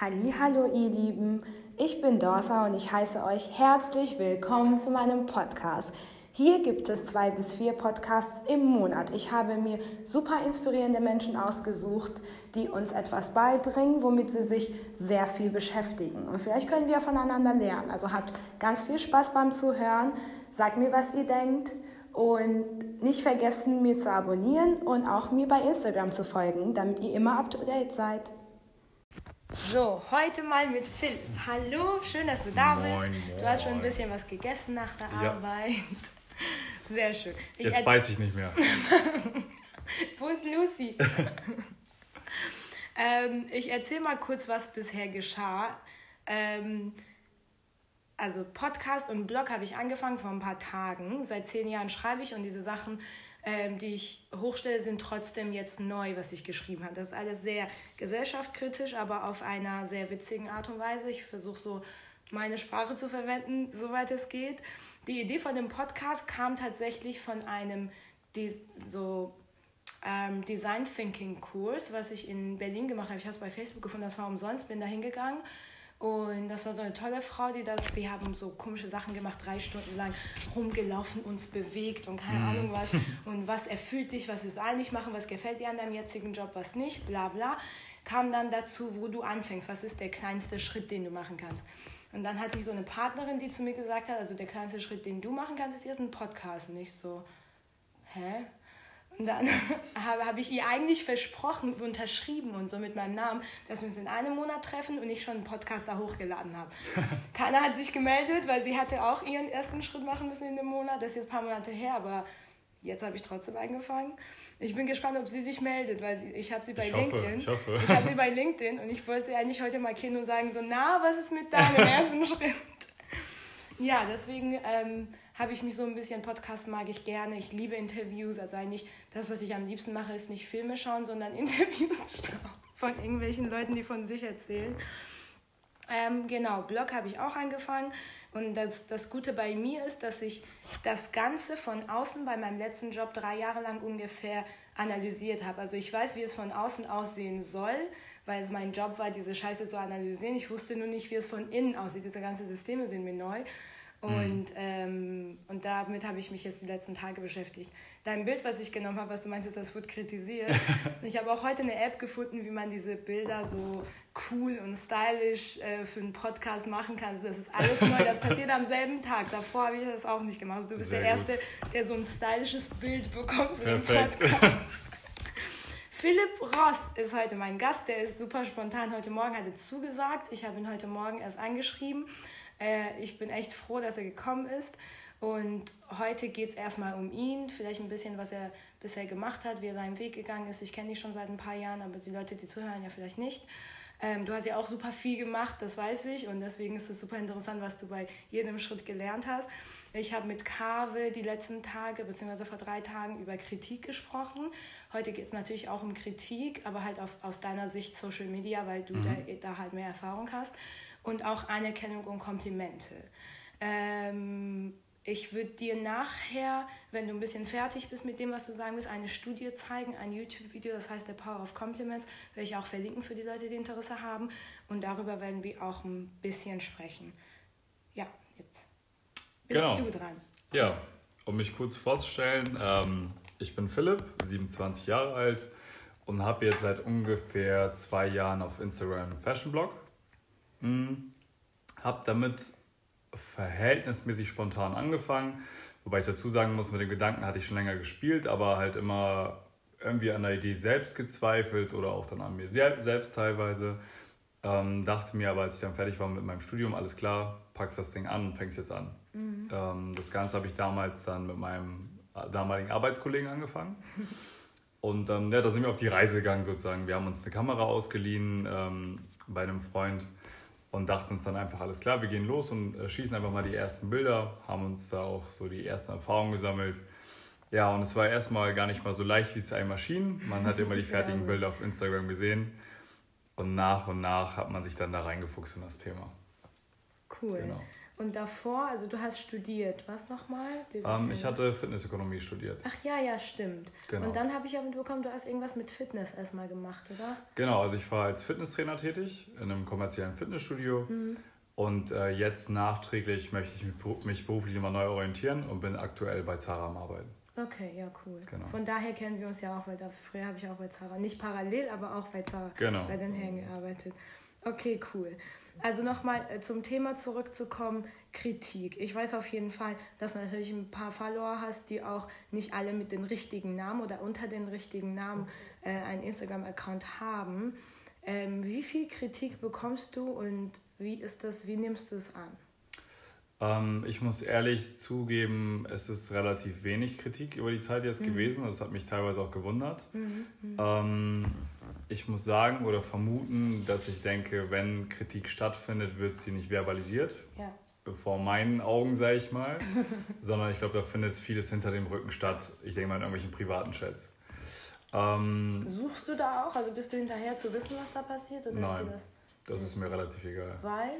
Hallo ihr Lieben, ich bin Dorsa und ich heiße euch herzlich willkommen zu meinem Podcast. Hier gibt es zwei bis vier Podcasts im Monat. Ich habe mir super inspirierende Menschen ausgesucht, die uns etwas beibringen, womit sie sich sehr viel beschäftigen. Und vielleicht können wir voneinander lernen. Also habt ganz viel Spaß beim Zuhören. Sagt mir, was ihr denkt. Und nicht vergessen, mir zu abonnieren und auch mir bei Instagram zu folgen, damit ihr immer up to date seid. So, heute mal mit Philipp. Hallo, schön, dass du da moin, bist. Du hast schon ein bisschen was gegessen nach der ja. Arbeit. Sehr schön. Ich Jetzt weiß ich nicht mehr. Wo ist Lucy? ähm, ich erzähle mal kurz, was bisher geschah. Ähm, also Podcast und Blog habe ich angefangen vor ein paar Tagen. Seit zehn Jahren schreibe ich und diese Sachen ähm, die ich hochstelle, sind trotzdem jetzt neu, was ich geschrieben habe. Das ist alles sehr gesellschaftskritisch, aber auf einer sehr witzigen Art und Weise. Ich versuche so meine Sprache zu verwenden, soweit es geht. Die Idee von dem Podcast kam tatsächlich von einem die, so ähm, Design Thinking Kurs, was ich in Berlin gemacht habe. Ich habe es bei Facebook gefunden, das war umsonst, bin da hingegangen und das war so eine tolle Frau, die das, wir haben so komische Sachen gemacht, drei Stunden lang rumgelaufen, uns bewegt und keine mhm. Ahnung was. Und was erfüllt dich, was willst du eigentlich machen, was gefällt dir an deinem jetzigen Job, was nicht, bla bla. Kam dann dazu, wo du anfängst, was ist der kleinste Schritt, den du machen kannst. Und dann hatte ich so eine Partnerin, die zu mir gesagt hat, also der kleinste Schritt, den du machen kannst, ist jetzt ein Podcast. Und ich so, hä? Und dann habe, habe ich ihr eigentlich versprochen, unterschrieben und so mit meinem Namen, dass wir uns in einem Monat treffen und ich schon einen Podcast da hochgeladen habe. Keiner hat sich gemeldet, weil sie hatte auch ihren ersten Schritt machen müssen in dem Monat. Das ist jetzt ein paar Monate her, aber jetzt habe ich trotzdem angefangen. Ich bin gespannt, ob sie sich meldet, weil sie, ich habe sie bei ich LinkedIn. Hoffe, ich hoffe. Ich habe sie bei LinkedIn und ich wollte eigentlich heute mal kennen und sagen so, na, was ist mit deinem ersten Schritt? Ja, deswegen ähm, habe ich mich so ein bisschen, Podcast mag ich gerne, ich liebe Interviews, also eigentlich das, was ich am liebsten mache, ist nicht Filme schauen, sondern Interviews schauen von irgendwelchen Leuten, die von sich erzählen. Ähm, genau, Blog habe ich auch angefangen und das, das Gute bei mir ist, dass ich das Ganze von außen bei meinem letzten Job drei Jahre lang ungefähr analysiert habe. Also ich weiß, wie es von außen aussehen soll, weil es mein Job war, diese Scheiße zu analysieren. Ich wusste nur nicht, wie es von innen aussieht. Diese ganzen Systeme sind mir neu. Und, mhm. ähm, und damit habe ich mich jetzt die letzten Tage beschäftigt. Dein Bild, was ich genommen habe, was du meinst, das wird kritisiert. ich habe auch heute eine App gefunden, wie man diese Bilder so cool und stylisch äh, für einen Podcast machen kann. Also das ist alles neu. Das passiert am selben Tag. Davor habe ich das auch nicht gemacht. Du bist Sehr der Erste, der so ein stylisches Bild bekommt für einen Podcast. Philipp Ross ist heute mein Gast. Der ist super spontan heute Morgen, hatte zugesagt. Ich habe ihn heute Morgen erst angeschrieben. Äh, ich bin echt froh, dass er gekommen ist. Und heute geht es erstmal um ihn, vielleicht ein bisschen, was er bisher gemacht hat, wie er seinen Weg gegangen ist. Ich kenne dich schon seit ein paar Jahren, aber die Leute, die zuhören, ja vielleicht nicht. Ähm, du hast ja auch super viel gemacht, das weiß ich. Und deswegen ist es super interessant, was du bei jedem Schritt gelernt hast. Ich habe mit Kave die letzten Tage, beziehungsweise vor drei Tagen, über Kritik gesprochen. Heute geht es natürlich auch um Kritik, aber halt auf, aus deiner Sicht Social Media, weil du mhm. da, da halt mehr Erfahrung hast und auch Anerkennung und Komplimente. Ähm, ich würde dir nachher, wenn du ein bisschen fertig bist mit dem, was du sagen willst, eine Studie zeigen, ein YouTube-Video, das heißt The Power of Compliments, werde ich auch verlinken für die Leute, die Interesse haben. Und darüber werden wir auch ein bisschen sprechen. Ja, jetzt bist genau. du dran. Ja, um mich kurz vorzustellen, ähm, ich bin Philipp, 27 Jahre alt und habe jetzt seit ungefähr zwei Jahren auf Instagram einen Fashion-Blog Mhm. Habe damit verhältnismäßig spontan angefangen, wobei ich dazu sagen muss, mit dem Gedanken hatte ich schon länger gespielt, aber halt immer irgendwie an der Idee selbst gezweifelt oder auch dann an mir selbst teilweise. Ähm, dachte mir aber, als ich dann fertig war mit meinem Studium, alles klar, packst das Ding an und fängst jetzt an. Mhm. Ähm, das Ganze habe ich damals dann mit meinem damaligen Arbeitskollegen angefangen. Und ähm, ja, da sind wir auf die Reise gegangen sozusagen. Wir haben uns eine Kamera ausgeliehen ähm, bei einem Freund und dachten uns dann einfach, alles klar, wir gehen los und äh, schießen einfach mal die ersten Bilder, haben uns da auch so die ersten Erfahrungen gesammelt. Ja, und es war erstmal gar nicht mal so leicht, wie es einmal schien. Man hat immer die fertigen Bilder auf Instagram gesehen und nach und nach hat man sich dann da reingefuchst in das Thema. Cool. Genau. Und davor, also du hast studiert, was nochmal? Ähm, ich hatte Fitnessökonomie studiert. Ach ja, ja, stimmt. Genau. Und dann habe ich ja mitbekommen, du hast irgendwas mit Fitness erstmal gemacht, oder? Genau, also ich war als Fitnesstrainer tätig in einem kommerziellen Fitnessstudio. Mhm. Und äh, jetzt nachträglich möchte ich mich, mich beruflich immer neu orientieren und bin aktuell bei Zara am Arbeiten. Okay, ja, cool. Genau. Von daher kennen wir uns ja auch, weil da früher habe ich auch bei Zara, nicht parallel, aber auch bei Zara, genau. bei den Herren gearbeitet. Okay, cool. Also nochmal äh, zum Thema zurückzukommen, Kritik. Ich weiß auf jeden Fall, dass du natürlich ein paar Follower hast, die auch nicht alle mit den richtigen Namen oder unter den richtigen Namen äh, einen Instagram-Account haben. Ähm, wie viel Kritik bekommst du und wie ist das, wie nimmst du es an? Ähm, ich muss ehrlich zugeben, es ist relativ wenig Kritik über die Zeit jetzt mhm. gewesen. Das hat mich teilweise auch gewundert. Mhm. mhm. Ähm, ich muss sagen oder vermuten, dass ich denke, wenn Kritik stattfindet, wird sie nicht verbalisiert. Ja. Vor meinen Augen, sage ich mal. sondern ich glaube, da findet vieles hinter dem Rücken statt. Ich denke mal in irgendwelchen privaten Chats. Ähm, Suchst du da auch? Also bist du hinterher zu wissen, was da passiert? Oder nein, das, das ist mir relativ egal. Weil?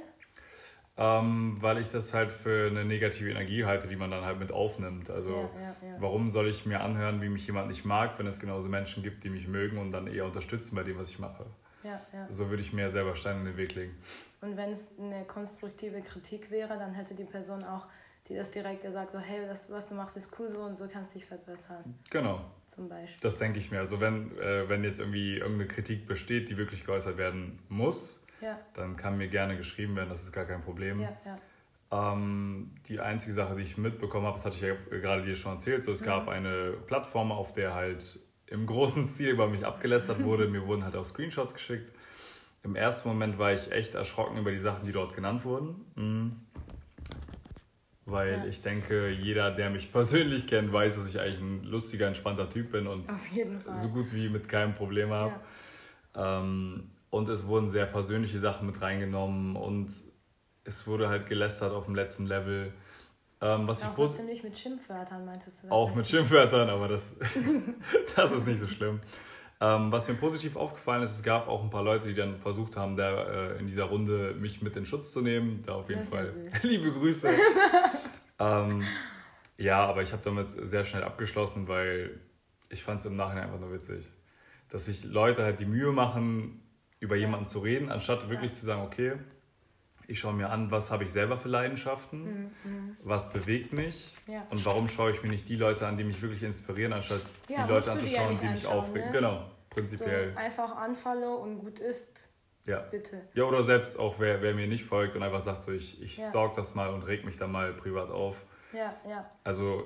Ähm, weil ich das halt für eine negative Energie halte, die man dann halt mit aufnimmt. Also ja, ja, ja. warum soll ich mir anhören, wie mich jemand nicht mag, wenn es genauso Menschen gibt, die mich mögen und dann eher unterstützen bei dem, was ich mache. So würde ich mir selber Steine in den Weg legen. Und wenn es eine konstruktive Kritik wäre, dann hätte die Person auch, die das direkt gesagt, so hey, das, was du machst, ist cool so und so kannst du dich verbessern. Genau. Zum Beispiel. Das denke ich mir. Also wenn, äh, wenn jetzt irgendwie irgendeine Kritik besteht, die wirklich geäußert werden muss, ja. dann kann mir gerne geschrieben werden, das ist gar kein Problem. Ähm, die einzige Sache, die ich mitbekommen habe, das hatte ich ja gerade dir schon erzählt, so, es mhm. gab eine Plattform, auf der halt im großen Stil über mich abgelästert wurde. mir wurden halt auch Screenshots geschickt. Im ersten Moment war ich echt erschrocken über die Sachen, die dort genannt wurden. Mhm. Weil ja. ich denke, jeder, der mich persönlich kennt, weiß, dass ich eigentlich ein lustiger, entspannter Typ bin und so gut wie mit keinem Problem habe. Ja. Ähm, und es wurden sehr persönliche Sachen mit reingenommen und es wurde halt gelästert auf dem letzten Level. Ähm, was auch ich so ziemlich mit Schimpfwörtern, meintest du? Auch mit Schimpfwörtern, aber das, das ist nicht so schlimm. Ähm, was mir positiv aufgefallen ist, es gab auch ein paar Leute, die dann versucht haben, da äh, in dieser Runde mich mit in Schutz zu nehmen. Da auf jeden Fall liebe Grüße. ähm, ja, aber ich habe damit sehr schnell abgeschlossen, weil ich fand es im Nachhinein einfach nur witzig. Dass sich Leute halt die Mühe machen, über jemanden zu reden, anstatt wirklich zu sagen, okay, ich schaue mir an, was habe ich selber für Leidenschaften, mhm. mhm. was bewegt mich ja. und warum schaue ich mir nicht die Leute an, die mich wirklich inspirieren, anstatt ja, die Leute anzuschauen, die, die mich aufregen. Ne? Genau, prinzipiell. So einfach anfalle und gut ist. Ja. Bitte. Ja, oder selbst auch, wer, wer mir nicht folgt und einfach sagt, so, ich, ich ja. stalk das mal und reg mich dann mal privat auf. Ja, ja. Also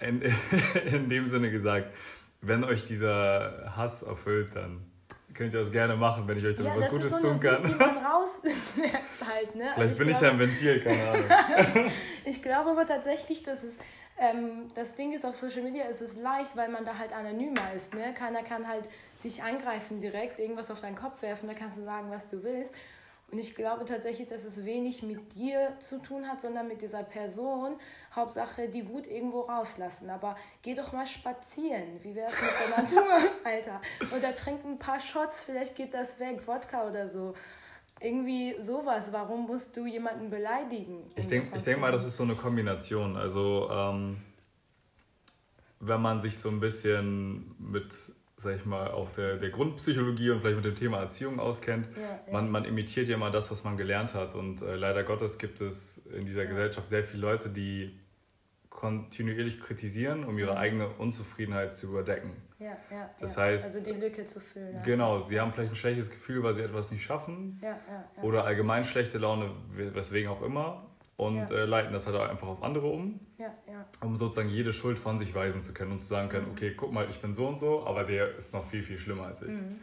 in, in dem Sinne gesagt, wenn euch dieser Hass erfüllt, dann könnt ihr das gerne machen, wenn ich euch damit ja, was Gutes so tun kann. Die man rauslässt halt, ne? Vielleicht also bin ich ja ein Ventil, keine Ahnung. ich glaube aber tatsächlich, dass es ähm, das Ding ist, auf Social Media ist es leicht, weil man da halt anonymer ist. Ne? Keiner kann halt dich angreifen direkt, irgendwas auf deinen Kopf werfen, da kannst du sagen, was du willst. Und ich glaube tatsächlich, dass es wenig mit dir zu tun hat, sondern mit dieser Person. Hauptsache die Wut irgendwo rauslassen. Aber geh doch mal spazieren. Wie wäre es mit der Natur, Alter? Oder trink ein paar Shots, vielleicht geht das weg. Wodka oder so. Irgendwie sowas. Warum musst du jemanden beleidigen? Ich denke denk mal, das ist so eine Kombination. Also, ähm, wenn man sich so ein bisschen mit sag ich mal, auch der, der Grundpsychologie und vielleicht mit dem Thema Erziehung auskennt. Ja, ja. Man, man imitiert ja mal das, was man gelernt hat. Und äh, leider Gottes gibt es in dieser ja. Gesellschaft sehr viele Leute, die kontinuierlich kritisieren, um ihre mhm. eigene Unzufriedenheit zu überdecken. Ja, ja, das ja. heißt, also die Lücke zu füllen. Genau, sie haben vielleicht ein schlechtes Gefühl, weil sie etwas nicht schaffen. Ja, ja, ja. Oder allgemein schlechte Laune, weswegen auch immer und ja. äh, leiten das halt auch einfach auf andere um, ja, ja. um sozusagen jede Schuld von sich weisen zu können und zu sagen können, mhm. okay, guck mal, ich bin so und so, aber der ist noch viel, viel schlimmer als ich. Mhm,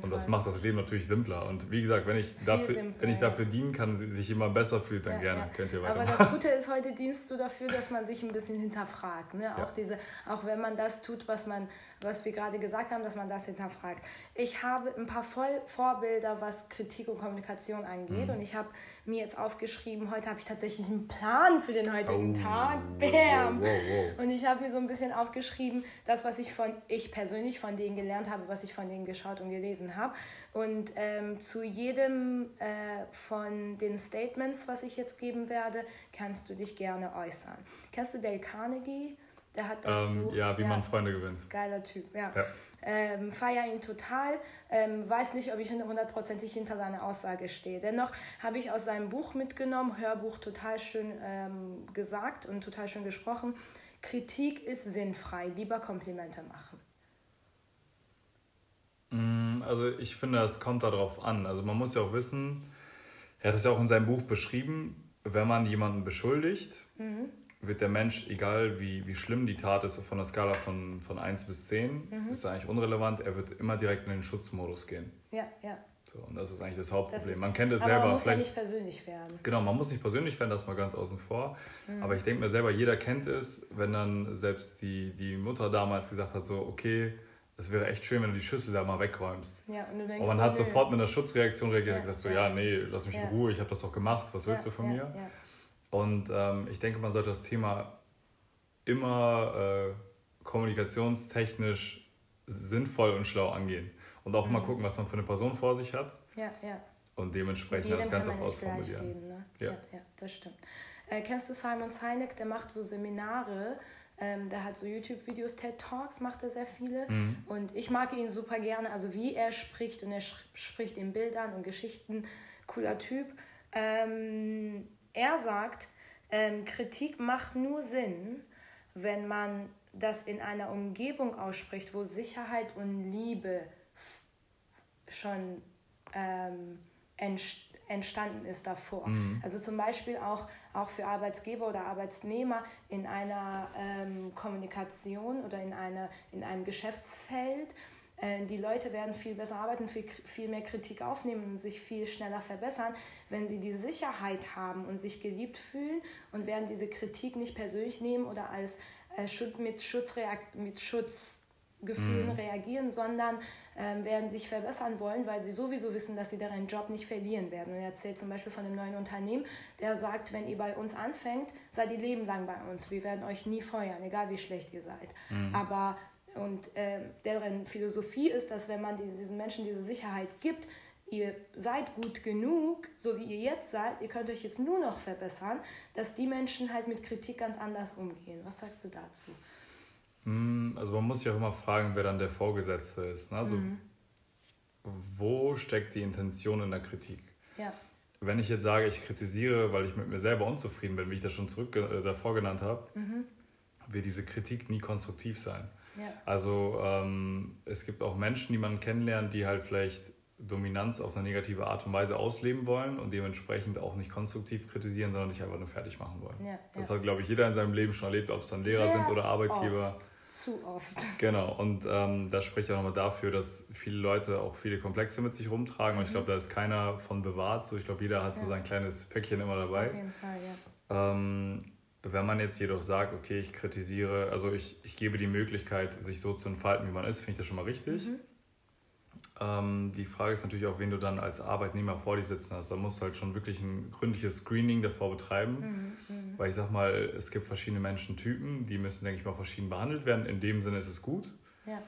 und das macht das Leben natürlich simpler. Und wie gesagt, wenn ich dafür, simpler, wenn ich dafür dienen kann, sich immer besser fühlt, dann gerne, könnt ihr weitermachen. Aber das Gute ist, heute dienst du dafür, dass man sich ein bisschen hinterfragt. Ne? Auch, diese, auch wenn man das tut, was, man, was wir gerade gesagt haben, dass man das hinterfragt. Ich habe ein paar Voll Vorbilder, was Kritik und Kommunikation angeht. Mhm. Und ich habe mir jetzt aufgeschrieben, heute habe ich tatsächlich einen Plan für den heutigen oh. Tag. Bam! Wow, wow, Und ich habe mir so ein bisschen aufgeschrieben, das, was ich von, ich persönlich von denen gelernt habe, was ich von denen geschaut und gelesen habe. Und ähm, zu jedem äh, von den Statements, was ich jetzt geben werde, kannst du dich gerne äußern. Kennst du Dale Carnegie? Der hat das ähm, Buch. Ja, wie ja, man Freunde gewinnt. Geiler Typ, ja. ja. Ähm, feiere ihn total, ähm, weiß nicht, ob ich hundertprozentig hinter seiner Aussage stehe. Dennoch habe ich aus seinem Buch mitgenommen, Hörbuch total schön ähm, gesagt und total schön gesprochen. Kritik ist sinnfrei, lieber Komplimente machen. Mm, also ich finde, es kommt darauf an. Also man muss ja auch wissen, er hat es ja auch in seinem Buch beschrieben, wenn man jemanden beschuldigt, mhm wird der Mensch, egal wie, wie schlimm die Tat ist, von der Skala von, von 1 bis 10, mhm. ist eigentlich unrelevant, er wird immer direkt in den Schutzmodus gehen. Ja, ja. So, und das ist eigentlich das Hauptproblem. Das ist, man kennt es selber. Man muss ja nicht persönlich werden. Genau, man muss nicht persönlich werden, das mal ganz außen vor. Mhm. Aber ich denke mir selber, jeder kennt es, wenn dann selbst die, die Mutter damals gesagt hat, so, okay, es wäre echt schön, wenn du die Schüssel da mal wegräumst. Ja, und, du denkst, und man so, hat sofort mit einer Schutzreaktion reagiert ja, und gesagt, so, ja, nee, lass mich ja. in Ruhe, ich habe das doch gemacht, was willst du von mir? Und ähm, ich denke, man sollte das Thema immer äh, kommunikationstechnisch sinnvoll und schlau angehen. Und auch mhm. mal gucken, was man für eine Person vor sich hat. Ja, ja. Und dementsprechend das Ganze auch ausformulieren. Reden, ne? ja. ja. ja, das stimmt. Äh, kennst du Simon Sinek? Der macht so Seminare. Ähm, der hat so YouTube-Videos, TED Talks macht er sehr viele. Mhm. Und ich mag ihn super gerne. Also wie er spricht und er spricht in Bildern und Geschichten. Cooler Typ. Ähm, er sagt, ähm, Kritik macht nur Sinn, wenn man das in einer Umgebung ausspricht, wo Sicherheit und Liebe schon ähm, entstanden ist davor. Mhm. Also zum Beispiel auch, auch für Arbeitsgeber oder Arbeitnehmer in einer ähm, Kommunikation oder in, einer, in einem Geschäftsfeld die Leute werden viel besser arbeiten, viel, viel mehr Kritik aufnehmen und sich viel schneller verbessern, wenn sie die Sicherheit haben und sich geliebt fühlen und werden diese Kritik nicht persönlich nehmen oder als äh, mit, Schutzreakt mit Schutzgefühlen mhm. reagieren, sondern ähm, werden sich verbessern wollen, weil sie sowieso wissen, dass sie deren Job nicht verlieren werden. Und er erzählt zum Beispiel von einem neuen Unternehmen, der sagt, wenn ihr bei uns anfängt, seid ihr Leben lang bei uns. Wir werden euch nie feuern, egal wie schlecht ihr seid. Mhm. Aber und äh, deren Philosophie ist, dass wenn man diesen Menschen diese Sicherheit gibt, ihr seid gut genug, so wie ihr jetzt seid, ihr könnt euch jetzt nur noch verbessern, dass die Menschen halt mit Kritik ganz anders umgehen. Was sagst du dazu? Hm, also man muss sich auch immer fragen, wer dann der Vorgesetzte ist. Ne? Also mhm. wo steckt die Intention in der Kritik? Ja. Wenn ich jetzt sage, ich kritisiere, weil ich mit mir selber unzufrieden bin, wie ich das schon zurück äh, davor genannt habe, mhm. wird diese Kritik nie konstruktiv sein. Ja. Also ähm, es gibt auch Menschen, die man kennenlernt, die halt vielleicht Dominanz auf eine negative Art und Weise ausleben wollen und dementsprechend auch nicht konstruktiv kritisieren, sondern dich einfach nur fertig machen wollen. Ja, das ja. hat, glaube ich, jeder in seinem Leben schon erlebt, ob es dann Lehrer Sehr sind oder Arbeitgeber. Oft. Zu oft. Genau, und ähm, das spricht auch nochmal dafür, dass viele Leute auch viele Komplexe mit sich rumtragen. Mhm. Und ich glaube, da ist keiner von bewahrt. So, ich glaube, jeder hat so sein kleines Päckchen immer dabei. Auf jeden Fall, ja. Ähm, wenn man jetzt jedoch sagt, okay, ich kritisiere, also ich, ich gebe die Möglichkeit, sich so zu entfalten, wie man ist, finde ich das schon mal richtig. Mhm. Ähm, die Frage ist natürlich auch, wen du dann als Arbeitnehmer vor dir sitzen hast. Da musst du halt schon wirklich ein gründliches Screening davor betreiben. Mhm. Mhm. Weil ich sag mal, es gibt verschiedene Menschentypen, die müssen, denke ich mal, verschieden behandelt werden. In dem Sinne ist es gut. Ja.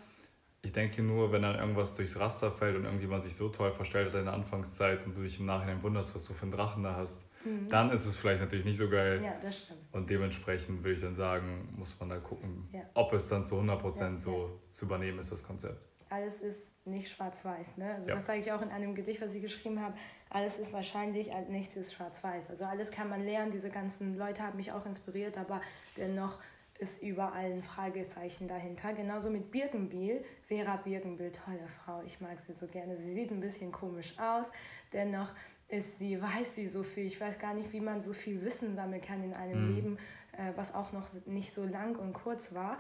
Ich denke nur, wenn dann irgendwas durchs Raster fällt und irgendjemand sich so toll verstellt hat in der Anfangszeit und du dich im Nachhinein wunderst, was du für einen Drachen da hast, mhm. dann ist es vielleicht natürlich nicht so geil. Ja, das stimmt. Und dementsprechend würde ich dann sagen, muss man da gucken, ja. ob es dann zu 100% ja, so zu übernehmen ist, das Konzept. Alles ist nicht schwarz-weiß. Ne? Also das sage ich auch in einem Gedicht, was ich geschrieben habe. Alles ist wahrscheinlich, nichts ist schwarz-weiß. Also alles kann man lernen. Diese ganzen Leute haben mich auch inspiriert, aber dennoch ist überall ein Fragezeichen dahinter. Genauso mit Birkenbiel. Vera Birkenbiel, tolle Frau. Ich mag sie so gerne. Sie sieht ein bisschen komisch aus. Dennoch ist sie, weiß sie so viel. Ich weiß gar nicht, wie man so viel Wissen sammeln kann in einem mhm. Leben, äh, was auch noch nicht so lang und kurz war.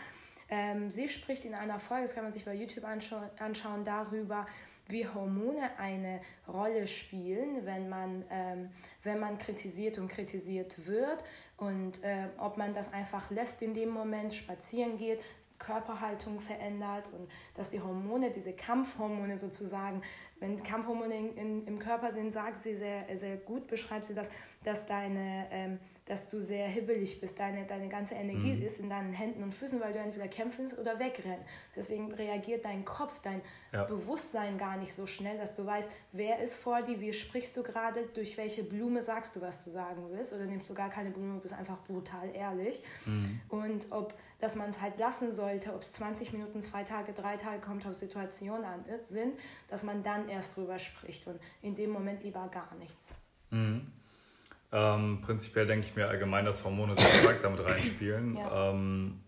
Ähm, sie spricht in einer Folge, das kann man sich bei YouTube anscha anschauen, darüber, wie Hormone eine Rolle spielen, wenn man, ähm, wenn man kritisiert und kritisiert wird und äh, ob man das einfach lässt in dem Moment, spazieren geht, Körperhaltung verändert und dass die Hormone, diese Kampfhormone sozusagen, wenn Kampfhormone in, in, im Körper sind, sagt sie sehr, sehr gut, beschreibt sie das, dass deine ähm, dass du sehr hibbelig bist. Deine, deine ganze Energie mhm. ist in deinen Händen und Füßen, weil du entweder kämpfen oder wegrennen. Deswegen reagiert dein Kopf, dein ja. Bewusstsein gar nicht so schnell, dass du weißt, wer ist vor dir, wie sprichst du gerade, durch welche Blume sagst du, was du sagen willst oder nimmst du gar keine Blume, bist einfach brutal ehrlich. Mhm. Und ob, dass man es halt lassen sollte, ob es 20 Minuten, zwei Tage, drei Tage kommt auf Situationen an äh, sind, dass man dann erst drüber spricht und in dem Moment lieber gar nichts. Mhm. Ähm, prinzipiell denke ich mir allgemein, dass Hormone sehr stark damit reinspielen. Ja. Ähm,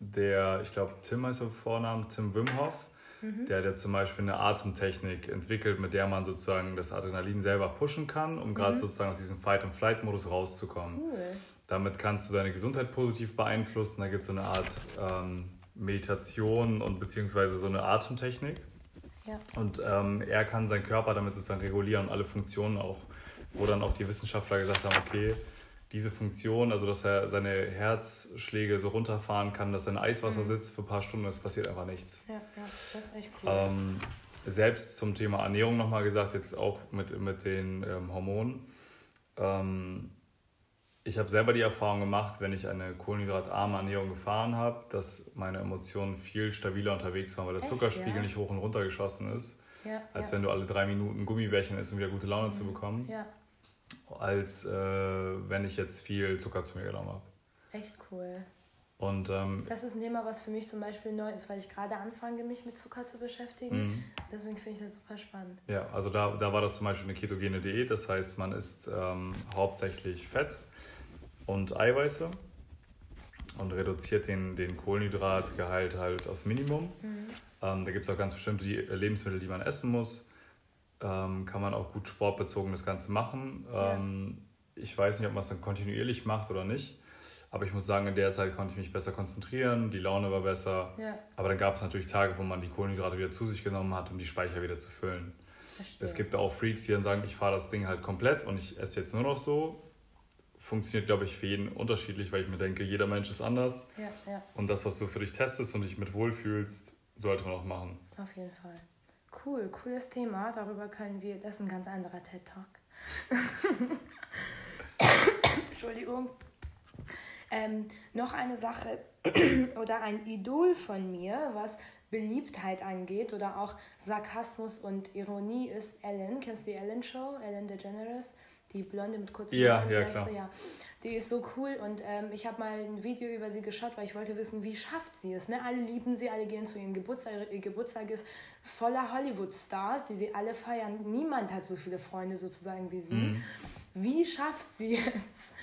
der, ich glaube, Tim heißt der Vornamen, Tim Wimhoff, mhm. der hat zum Beispiel eine Atemtechnik entwickelt, mit der man sozusagen das Adrenalin selber pushen kann, um mhm. gerade sozusagen aus diesem Fight-and-Flight-Modus rauszukommen. Cool. Damit kannst du deine Gesundheit positiv beeinflussen. Da gibt es so eine Art ähm, Meditation und beziehungsweise so eine Atemtechnik. Ja. Und ähm, er kann seinen Körper damit sozusagen regulieren und alle Funktionen auch wo dann auch die Wissenschaftler gesagt haben, okay, diese Funktion, also dass er seine Herzschläge so runterfahren kann, dass er in Eiswasser mhm. sitzt für ein paar Stunden, es passiert einfach nichts. Ja, ja, das ist echt cool. Ähm, selbst zum Thema Ernährung nochmal gesagt, jetzt auch mit, mit den ähm, Hormonen. Ähm, ich habe selber die Erfahrung gemacht, wenn ich eine kohlenhydratarme Ernährung gefahren habe, dass meine Emotionen viel stabiler unterwegs waren, weil der Echt, Zuckerspiegel ja? nicht hoch und runter geschossen ist. Ja, als ja. wenn du alle drei Minuten Gummibärchen isst, um wieder gute Laune mhm. zu bekommen. Ja als äh, wenn ich jetzt viel Zucker zu mir genommen habe. Echt cool. Und, ähm, das ist ein Thema, was für mich zum Beispiel neu ist, weil ich gerade anfange, mich mit Zucker zu beschäftigen. Mhm. Deswegen finde ich das super spannend. Ja, also da, da war das zum Beispiel eine ketogene Diät. Das heißt, man isst ähm, hauptsächlich Fett und Eiweiße und reduziert den, den Kohlenhydratgehalt halt aufs Minimum. Mhm. Ähm, da gibt es auch ganz bestimmte Lebensmittel, die man essen muss ähm, kann man auch gut sportbezogen das Ganze machen. Ja. Ähm, ich weiß nicht, ob man es dann kontinuierlich macht oder nicht. Aber ich muss sagen, in der Zeit konnte ich mich besser konzentrieren, die Laune war besser. Ja. Aber dann gab es natürlich Tage, wo man die Kohlenhydrate wieder zu sich genommen hat, um die Speicher wieder zu füllen. Verstehe. Es gibt auch Freaks, die dann sagen, ich fahre das Ding halt komplett und ich esse jetzt nur noch so. Funktioniert, glaube ich, für jeden unterschiedlich, weil ich mir denke, jeder Mensch ist anders. Ja, ja. Und das, was du für dich testest und dich mit wohlfühlst, sollte man auch machen. Auf jeden Fall. Cool, cooles Thema. Darüber können wir, das ist ein ganz anderer TED-Talk. Entschuldigung. Ähm, noch eine Sache oder ein Idol von mir, was Beliebtheit angeht oder auch Sarkasmus und Ironie ist Ellen. Kennst du die Ellen Show? Ellen DeGeneres? Die Blonde mit kurzen ja, Haaren. Ja, klar. Ja. Die ist so cool und ähm, ich habe mal ein Video über sie geschaut, weil ich wollte wissen, wie schafft sie es. Ne? Alle lieben sie, alle gehen zu ihrem Geburtstag. Ihr Geburtstag ist voller Hollywood-Stars, die sie alle feiern. Niemand hat so viele Freunde sozusagen wie sie. Mhm. Wie schafft sie es?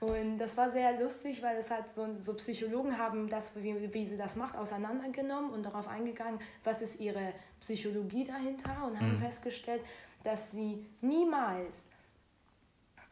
Und das war sehr lustig, weil es halt so, so Psychologen haben das, wie, wie sie das macht, auseinandergenommen und darauf eingegangen, was ist ihre Psychologie dahinter und haben mhm. festgestellt, dass sie niemals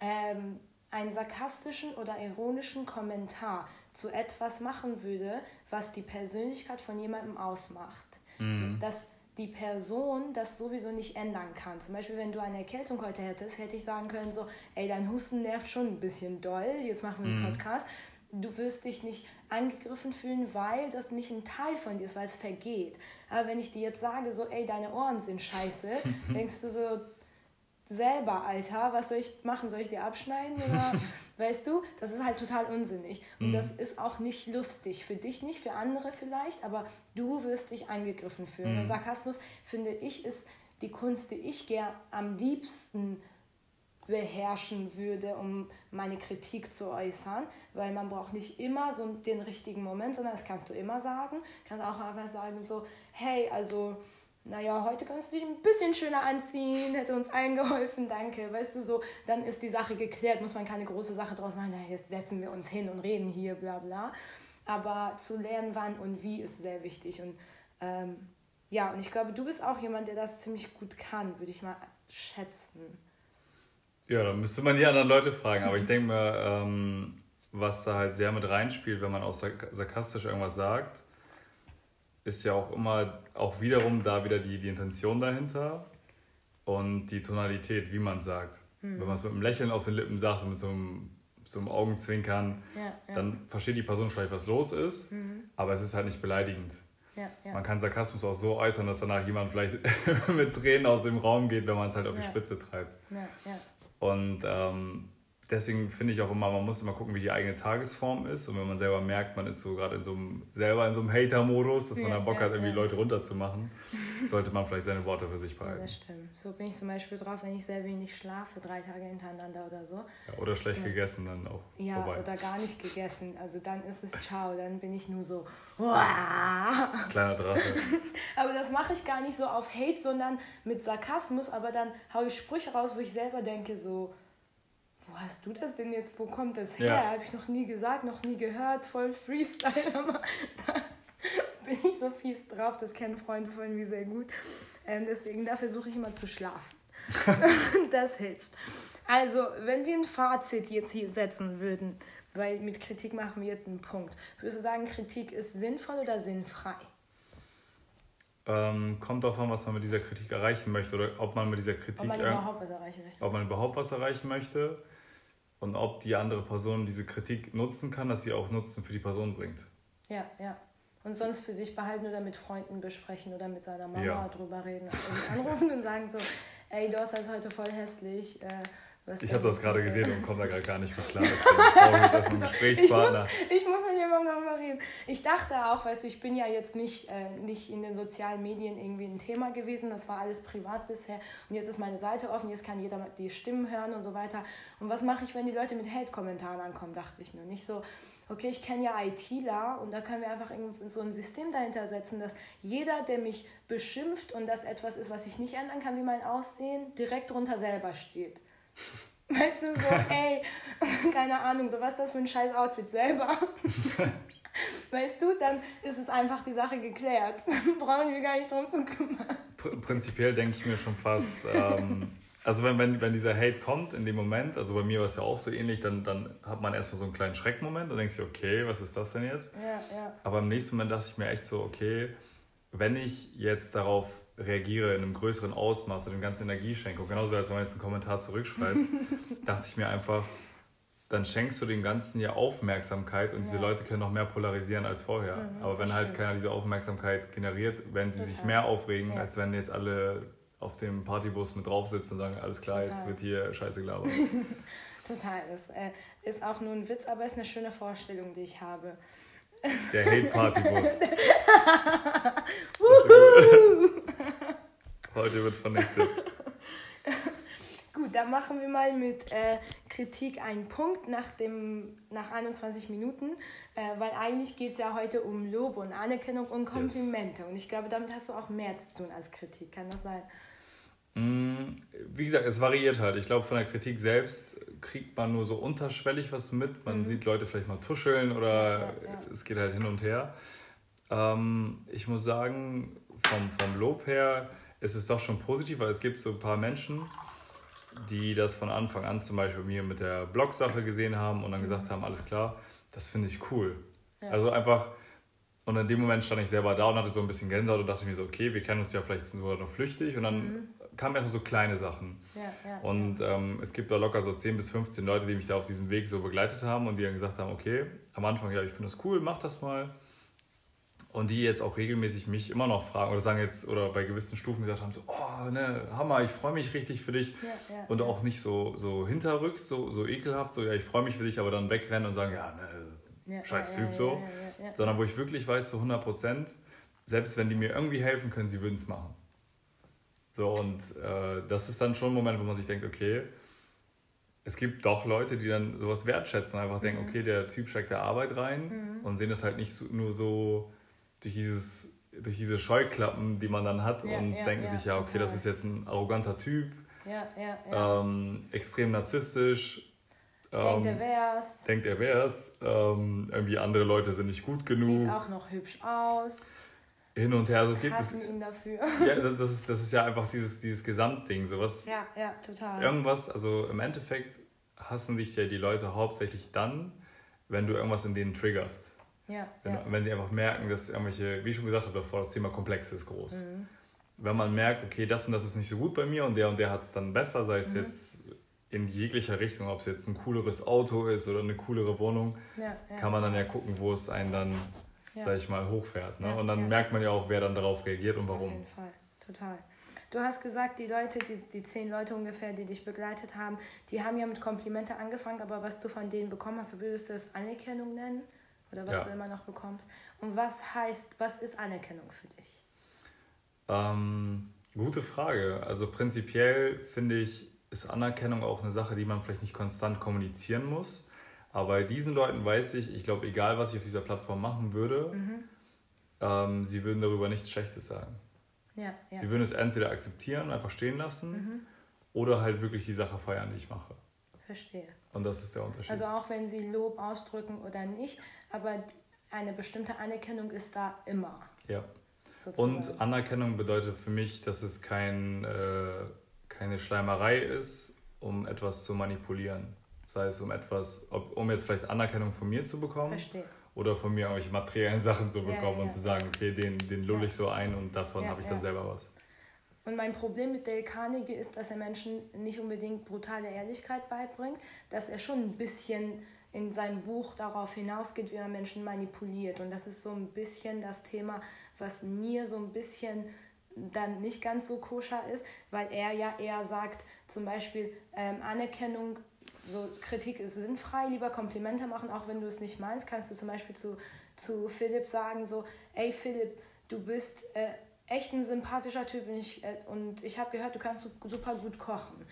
ähm, einen sarkastischen oder ironischen Kommentar zu etwas machen würde, was die Persönlichkeit von jemandem ausmacht. Mhm. Dass die Person das sowieso nicht ändern kann. Zum Beispiel, wenn du eine Erkältung heute hättest, hätte ich sagen können, so, ey, dein Husten nervt schon ein bisschen doll, jetzt machen wir einen mhm. Podcast. Du wirst dich nicht angegriffen fühlen, weil das nicht ein Teil von dir ist, weil es vergeht. Aber wenn ich dir jetzt sage, so, ey, deine Ohren sind scheiße, denkst du so, selber, Alter, was soll ich machen? Soll ich dir abschneiden? Oder, weißt du, das ist halt total unsinnig. Und mhm. das ist auch nicht lustig. Für dich nicht, für andere vielleicht, aber du wirst dich angegriffen fühlen. Mhm. Und Sarkasmus, finde ich, ist die Kunst, die ich gern am liebsten beherrschen würde, um meine Kritik zu äußern, weil man braucht nicht immer so den richtigen Moment, sondern das kannst du immer sagen. Kannst auch einfach sagen so, hey, also naja, heute kannst du dich ein bisschen schöner anziehen, hätte uns allen geholfen, danke. Weißt du, so, dann ist die Sache geklärt, muss man keine große Sache draus machen, na, jetzt setzen wir uns hin und reden hier, bla bla. Aber zu lernen, wann und wie, ist sehr wichtig. Und ähm, ja, und ich glaube, du bist auch jemand, der das ziemlich gut kann, würde ich mal schätzen. Ja, dann müsste man die anderen Leute fragen. Aber ich denke mal, ähm, was da halt sehr mit reinspielt, wenn man auch sarkastisch irgendwas sagt, ist ja auch immer, auch wiederum da wieder die, die Intention dahinter und die Tonalität, wie man sagt. Mhm. Wenn man es mit einem Lächeln auf den Lippen sagt und mit so einem, so einem Augenzwinkern, ja, ja. dann versteht die Person vielleicht, was los ist, mhm. aber es ist halt nicht beleidigend. Ja. Man kann Sarkasmus auch so äußern, dass danach jemand vielleicht mit Tränen aus dem Raum geht, wenn man es halt auf die. Spitze treibt. Und ähm, deswegen finde ich auch immer, man muss immer gucken, wie die eigene Tagesform ist. Und wenn man selber merkt, man ist so gerade in so einem, selber in so einem Hater-Modus, dass man Ja, da Bock ja, hat, irgendwie ja. Leute runterzumachen, sollte man vielleicht seine Worte für sich behalten. das stimmt. So bin ich zum Beispiel drauf, wenn ich sehr wenig schlafe, drei Tage hintereinander oder so. Ja, oder schlecht gegessen, dann auch Ja, vorbei. oder gar nicht gegessen. Also dann ist es ciao, dann bin ich nur so. "Uah." Kleiner Drache. Aber das mache ich gar nicht so auf Hate, sondern mit Sarkasmus. Aber dann haue ich Sprüche raus, wo ich selber denke, so, wo hast du das denn jetzt? Wo kommt das her? Ja. Habe ich noch nie gesagt, noch nie gehört, voll Freestyle. Aber da bin ich so fies drauf, das kennen Freunde von mir sehr gut. Ähm, deswegen, da versuche ich immer zu schlafen. das hilft. Also, wenn wir ein Fazit jetzt hier setzen würden, weil mit Kritik machen wir jetzt einen Punkt. Würdest du sagen, Kritik ist sinnvoll oder sinnfrei? Ähm, kommt darauf an, was man mit dieser Kritik erreichen möchte oder ob man mit dieser Kritik Ob man irg- überhaupt was erreichen möchte. ob man überhaupt was erreichen möchte und ob die andere Person diese Kritik nutzen kann, dass sie auch Nutzen für die Person bringt. Ja, ja. Und sonst für sich behalten oder mit Freunden besprechen oder mit seiner Mama Ja. drüber reden. Irgendwie anrufen und sagen so, ey, hast das heute voll hässlich. Äh, Ich habe das mit gerade dir?" gesehen und komme da gerade gar nicht mehr klar. Deswegen brauche ich jetzt erstmal einen Gesprächspartner. Ich muss mit jemandem darüber reden. Ich dachte auch, weißt du, ich bin ja jetzt nicht, äh, nicht in den sozialen Medien irgendwie ein Thema gewesen. Das war alles privat bisher. Und jetzt ist meine Seite offen, jetzt kann jeder die Stimmen hören und so weiter. Und was mache ich, wenn die Leute mit Hate-Kommentaren ankommen, dachte ich mir. Nicht so, okay, ich kenne ja ITler und da können wir einfach so ein System dahinter setzen, dass jeder, der mich beschimpft und das etwas ist, was ich nicht ändern kann, wie mein Aussehen, direkt drunter selber steht. Weißt du, so, ey, keine Ahnung, so was ist das für ein scheiß Outfit selber. Weißt du, dann ist es einfach die Sache geklärt. Brauchen wir gar nicht drum zu kümmern. Pr prinzipiell denke ich mir schon fast, ähm, also wenn, wenn, wenn dieser Hate kommt in dem Moment, also bei mir war es ja auch so ähnlich, dann, dann hat man erstmal so einen kleinen Schreckmoment und denkt sich, okay, was ist das denn jetzt? Ja, ja. Aber im nächsten Moment dachte ich mir echt so, okay, wenn ich jetzt darauf reagiere in einem größeren Ausmaß und dem ganzen Energie schenke, und genauso als wenn man jetzt einen Kommentar zurückschreibt, dachte ich mir einfach, dann schenkst du dem Ganzen ja Aufmerksamkeit und diese Ja. Leute können noch mehr polarisieren als vorher. Mhm, Aber wenn halt stimmt. keiner diese Aufmerksamkeit generiert, werden sie sich Total. mehr aufregen, Ja. als wenn jetzt alle auf dem Partybus mit drauf sitzen und sagen, alles klar, jetzt Total. wird hier Scheiße gelabert. Total. Das äh, ist auch nur ein Witz, aber ist eine schöne Vorstellung, die ich habe. Der Hate-Partybus. Heute wird vernichtet. Gut, dann machen wir mal mit äh, Kritik einen Punkt nach, dem, nach 21 Minuten, äh, weil eigentlich geht es ja heute um Lob und Anerkennung und Komplimente. Und ich glaube, damit hast du auch mehr zu tun als Kritik. Kann das sein? Mm, Wie gesagt, es variiert halt. Ich glaube, von der Kritik selbst kriegt man nur so unterschwellig was mit. Man sieht Leute vielleicht mal tuscheln oder Ja, ja. es geht halt hin und her. Ähm, ich muss sagen, vom, vom Lob her ist es doch schon positiv, weil es gibt so ein paar Menschen, die das von Anfang an zum Beispiel bei mir mit der Blog-Sache gesehen haben und dann gesagt haben, alles klar, das finde ich cool. Ja. Also einfach, und in dem Moment stand ich selber da und hatte so ein bisschen Gänsehaut und dachte mir so, okay, wir kennen uns ja vielleicht sogar noch flüchtig und dann kamen erstmal so kleine Sachen. Ja, ja. Und ähm, es gibt da locker so 10 bis 15 Leute, die mich da auf diesem Weg so begleitet haben und die dann gesagt haben, okay, am Anfang, ja, ich finde das cool, mach das mal. Und die jetzt auch regelmäßig mich immer noch fragen oder sagen jetzt, oder bei gewissen Stufen gesagt haben, so, oh, ne, Hammer, ich freue mich richtig für dich. ja, ja, Und auch nicht so, so hinterrücks, so, so ekelhaft, so, ja, ich freue mich für dich, aber dann wegrennen und sagen, ja, ne, Ja, scheiß Typ so. Sondern wo ich wirklich weiß, zu 100 Prozent, selbst wenn die mir irgendwie helfen können, sie würden es machen. So, und äh, das ist dann schon ein Moment, wo man sich denkt, okay, es gibt doch Leute, die dann sowas wertschätzen und einfach denken, Mhm. okay, der Typ steckt da Arbeit rein und sehen das halt nicht so, nur so durch dieses durch diese Scheuklappen, die man dann hat Ja, und ja, denken ja, sich, ja, okay, total. das ist jetzt ein arroganter Typ, ähm, extrem narzisstisch, Denkt, er ähm, wär's. denkt, er wär's, ähm, irgendwie andere Leute sind nicht gut genug, Sieht auch noch hübsch aus. hin und her. Also es gibt, es, ihn dafür. ja, das, das, ist, das ist ja einfach dieses, dieses Gesamtding, sowas. Ja, ja, total. Irgendwas, also im Endeffekt hassen dich ja die Leute hauptsächlich dann, wenn du irgendwas in denen triggerst. Ja, Wenn, ja. wenn sie einfach merken, dass irgendwelche, wie ich schon gesagt habe davor, das Thema Komplex ist groß. Mhm. Wenn man merkt, okay, das und das ist nicht so gut bei mir und der und der hat es dann besser, sei Mhm. es jetzt in jeglicher Richtung, ob es jetzt ein cooleres Auto ist oder eine coolere Wohnung, ja, kann man dann ja gucken, wo es einen dann ja. sag ich mal, hochfährt. Ne? Und dann merkt man ja auch, wer dann darauf reagiert und warum. Auf jeden Fall, total. Du hast gesagt, die Leute, die, die zehn Leute ungefähr, die dich begleitet haben, die haben ja mit Komplimente angefangen, aber was du von denen bekommen hast, würdest du das Anerkennung nennen? Oder was du immer noch bekommst? Und was heißt, was ist Anerkennung für dich? Ähm, gute Frage. Also prinzipiell finde ich, ist Anerkennung auch eine Sache, die man vielleicht nicht konstant kommunizieren muss. Aber bei diesen Leuten weiß ich, ich glaube, egal was ich auf dieser Plattform machen würde, mhm. ähm, sie würden darüber nichts Schlechtes sagen. Ja, ja. Sie würden es entweder akzeptieren, einfach stehen lassen, mhm. oder halt wirklich die Sache feiern, die ich mache. Verstehe. Und das ist der Unterschied. Also auch wenn sie Lob ausdrücken oder nicht, aber eine bestimmte Anerkennung ist da immer. Ja. Sozusagen. Und Anerkennung bedeutet für mich, dass es kein, äh, keine Schleimerei ist, um etwas zu manipulieren. Sei es um etwas, ob, um jetzt vielleicht Anerkennung von mir zu bekommen. Verstehe. Oder von mir irgendwelche materiellen Sachen zu bekommen ja, ja, und zu sagen, okay, den, den lull ich so ein und davon habe ich dann selber was. Und mein Problem mit Dale Carnegie ist, dass er Menschen nicht unbedingt brutale Ehrlichkeit beibringt, dass er schon ein bisschen in seinem Buch darauf hinausgeht, wie man Menschen manipuliert. Und das ist so ein bisschen das Thema, was mir so ein bisschen dann nicht ganz so koscher ist, weil er ja eher sagt, zum Beispiel ähm, Anerkennung so Kritik ist sinnfrei, lieber Komplimente machen, auch wenn du es nicht meinst, kannst du zum Beispiel zu, zu Philipp sagen, so, ey Philipp, du bist äh, echt ein sympathischer Typ und ich, äh, und ich habe gehört, du kannst super gut kochen.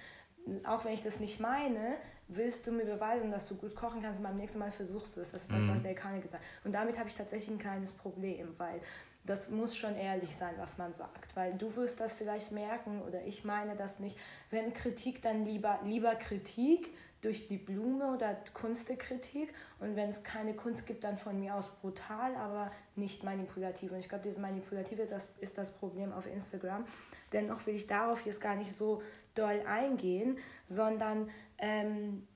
Auch wenn ich das nicht meine, willst du mir beweisen, dass du gut kochen kannst und beim nächsten Mal versuchst du es. Das ist das, mhm. was der Kane gesagt hat. Und damit habe ich tatsächlich ein kleines Problem, weil das muss schon ehrlich sein, was man sagt, weil du wirst das vielleicht merken oder ich meine das nicht. Wenn Kritik, dann lieber, lieber Kritik durch die Blume oder Kunstkritik und wenn es keine Kunst gibt, dann von mir aus brutal, aber nicht manipulativ. Und ich glaube, diese Manipulative das ist das Problem auf Instagram. Dennoch will ich darauf jetzt gar nicht so doll eingehen, sondern ähm,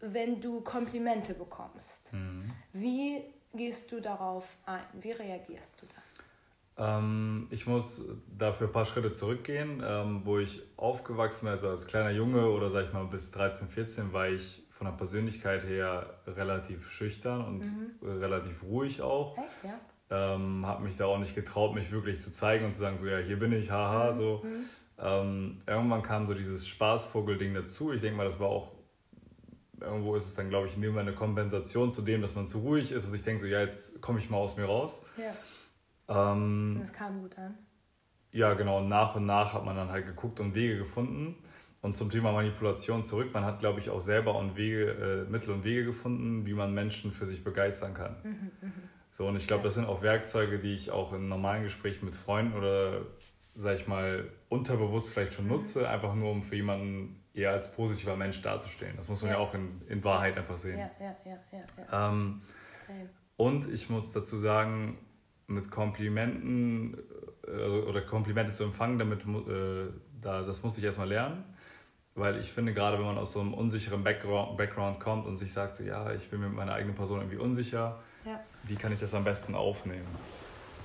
wenn du Komplimente bekommst, mhm. wie gehst du darauf ein? Wie reagierst du da? Ähm, ich muss dafür ein paar Schritte zurückgehen, ähm, wo ich aufgewachsen bin, also als kleiner Junge oder sag ich mal bis 13, 14, war ich von der Persönlichkeit her relativ schüchtern und mhm. relativ ruhig auch. Echt, ja? Ähm, habe mich da auch nicht getraut, mich wirklich zu zeigen und zu sagen, so ja, hier bin ich, haha, mhm. so. Mhm. Ähm, irgendwann kam so dieses Spaßvogel-Ding dazu. Ich denke mal, das war auch, irgendwo ist es dann, glaube ich, nur eine Kompensation zu dem, dass man zu ruhig ist und ich denke so, ja, jetzt komme ich mal aus mir raus. Ja. Ähm, das kam gut an. Ja, genau. Und nach und nach hat man dann halt geguckt und Wege gefunden. Und zum Thema Manipulation zurück. Man hat, glaube ich, auch selber und Wege, äh, Mittel und Wege gefunden, wie man Menschen für sich begeistern kann. Mhm, mh. So, und ich glaube, das sind auch Werkzeuge, die ich auch in normalen Gesprächen mit Freunden oder, sag ich mal, unterbewusst vielleicht schon mhm. nutze, einfach nur um für jemanden eher als positiver Mensch dazustehen. Das muss man ja, ja auch in, in Wahrheit einfach sehen. Ja, ja, ja, ja. ja. Ähm, und ich muss dazu sagen, mit Komplimenten äh, oder Komplimente zu empfangen, damit, äh, da, das muss ich erstmal lernen. Weil ich finde, gerade wenn man aus so einem unsicheren Background, Background kommt und sich sagt, so, ja, ich bin mir mit meiner eigenen Person irgendwie unsicher, ja. wie kann ich das am besten aufnehmen?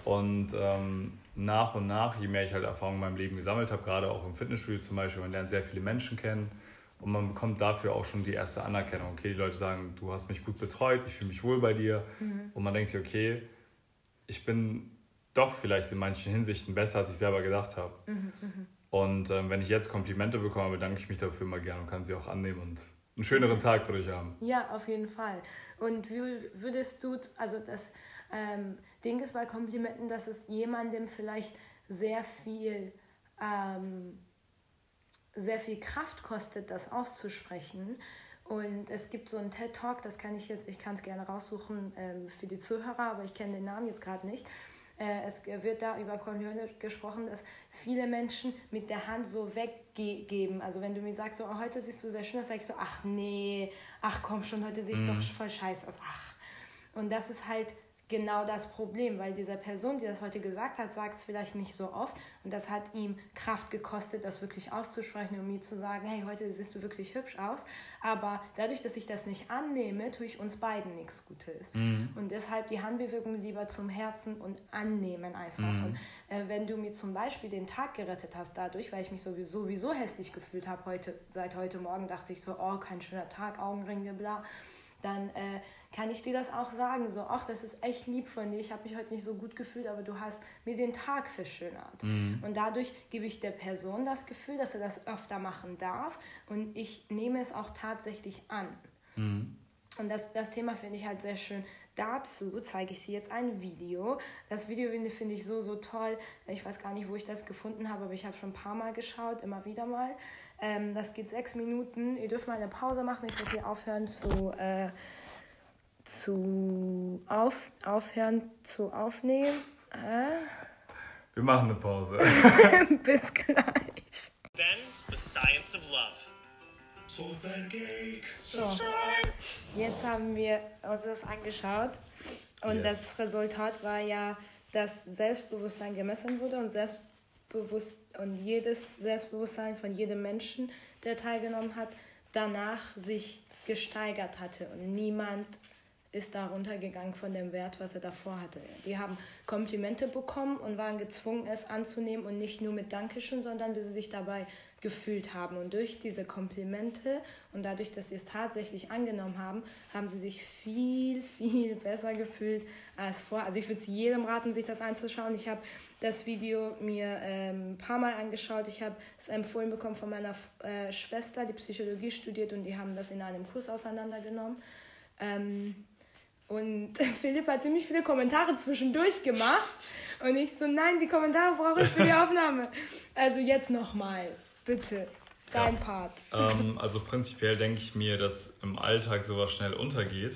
Und ähm, nach und nach, je mehr ich halt Erfahrung in meinem Leben gesammelt habe, gerade auch im Fitnessstudio zum Beispiel, man lernt sehr viele Menschen kennen und man bekommt dafür auch schon die erste Anerkennung. Okay, die Leute sagen, du hast mich gut betreut, ich fühle mich wohl bei dir. Mhm. Und man denkt sich, okay, ich bin doch vielleicht in manchen Hinsichten besser, als ich selber gedacht habe. Mhm, mh. Und ähm, wenn ich jetzt Komplimente bekomme, bedanke ich mich dafür immer gerne und kann sie auch annehmen und einen schöneren Tag dadurch haben. Ja, auf jeden Fall. Und wie würdest du, also das ähm, Ding ist bei Komplimenten, dass es jemandem vielleicht sehr viel, ähm, sehr viel Kraft kostet, das auszusprechen. Und es gibt so einen TED-Talk, das kann ich jetzt, ich kann es gerne raussuchen ähm, für die Zuhörer, aber ich kenne den Namen jetzt gerade nicht. Äh, es wird da über Community gesprochen, dass viele Menschen mit der Hand so weggeben. Also wenn du mir sagst, so, oh, heute siehst du sehr schön aus, sag ich so, ach nee, ach komm schon, heute sehe ich mhm. doch voll scheiße aus. Ach. Und das ist halt genau das Problem, weil diese Person, die das heute gesagt hat, sagt es vielleicht nicht so oft und das hat ihm Kraft gekostet, das wirklich auszusprechen und mir zu sagen, hey, heute siehst du wirklich hübsch aus, aber dadurch, dass ich das nicht annehme, tue ich uns beiden nichts Gutes. Mhm. Und deshalb die Handbewegung lieber zum Herzen und annehmen einfach. Mhm. Und äh, wenn du mir zum Beispiel den Tag gerettet hast dadurch, weil ich mich sowieso, sowieso hässlich gefühlt habe heute, seit heute Morgen dachte ich so, oh, kein schöner Tag, Augenringe, bla dann äh, kann ich dir das auch sagen. So, ach, das ist echt lieb von dir. Ich habe mich heute nicht so gut gefühlt, aber du hast mir den Tag verschönert. Mhm. Und dadurch gebe ich der Person das Gefühl, dass er das öfter machen darf. Und ich nehme es auch tatsächlich an. Mhm. Und das, das Thema finde ich halt sehr schön. Dazu zeige ich dir jetzt ein Video. Das Video finde ich so, so toll. Ich weiß gar nicht, wo ich das gefunden habe, aber ich habe schon ein paar Mal geschaut, immer wieder mal. Ähm, das geht sechs Minuten. Ihr dürft mal eine Pause machen. Ich werde hier aufhören zu, äh, zu auf, aufhören zu aufnehmen. Äh? Wir machen eine Pause. Bis gleich. Then the science of love. So, jetzt haben wir uns das angeschaut und yes. das Resultat war ja, dass Selbstbewusstsein gemessen wurde und Selbstbewusst und jedes Selbstbewusstsein von jedem Menschen, der teilgenommen hat, danach sich gesteigert hatte und niemand ist da runtergegangen von dem Wert, was er davor hatte. Die haben Komplimente bekommen und waren gezwungen, es anzunehmen und nicht nur mit Dankeschön, sondern wie sie sich dabei gefühlt haben. Und durch diese Komplimente und dadurch, dass sie es tatsächlich angenommen haben, haben sie sich viel, viel besser gefühlt als vor. Also ich würde es jedem raten, sich das anzuschauen. Ich habe das Video mir ähm, ein paar Mal angeschaut. Ich habe es empfohlen bekommen von meiner äh, Schwester, die Psychologie studiert und die haben das in einem Kurs auseinandergenommen. Ähm, und Philipp hat ziemlich viele Kommentare zwischendurch gemacht. Und ich so, nein, die Kommentare brauche ich für die Aufnahme. Also jetzt nochmal. Bitte, dein ja. Part. Ähm, also prinzipiell denke ich mir, dass im Alltag sowas schnell untergeht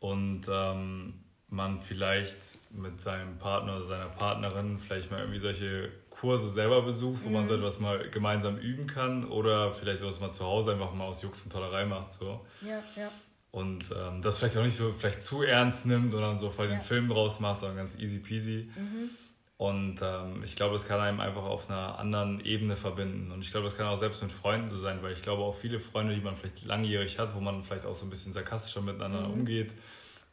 und ähm, man vielleicht mit seinem Partner oder seiner Partnerin vielleicht mal irgendwie solche Kurse selber besucht, wo mhm. man so etwas mal gemeinsam üben kann oder vielleicht sowas mal zu Hause einfach mal aus Jux und Tollerei macht. So. Ja, ja. Und ähm, das vielleicht auch nicht so vielleicht zu ernst nimmt oder dann so voll ja. den Film draus macht, sondern ganz easy peasy. Mhm. Und ähm, ich glaube, das kann einem einfach auf einer anderen Ebene verbinden. Und ich glaube, das kann auch selbst mit Freunden so sein, weil ich glaube, auch viele Freunde, die man vielleicht langjährig hat, wo man vielleicht auch so ein bisschen sarkastischer miteinander mhm. umgeht,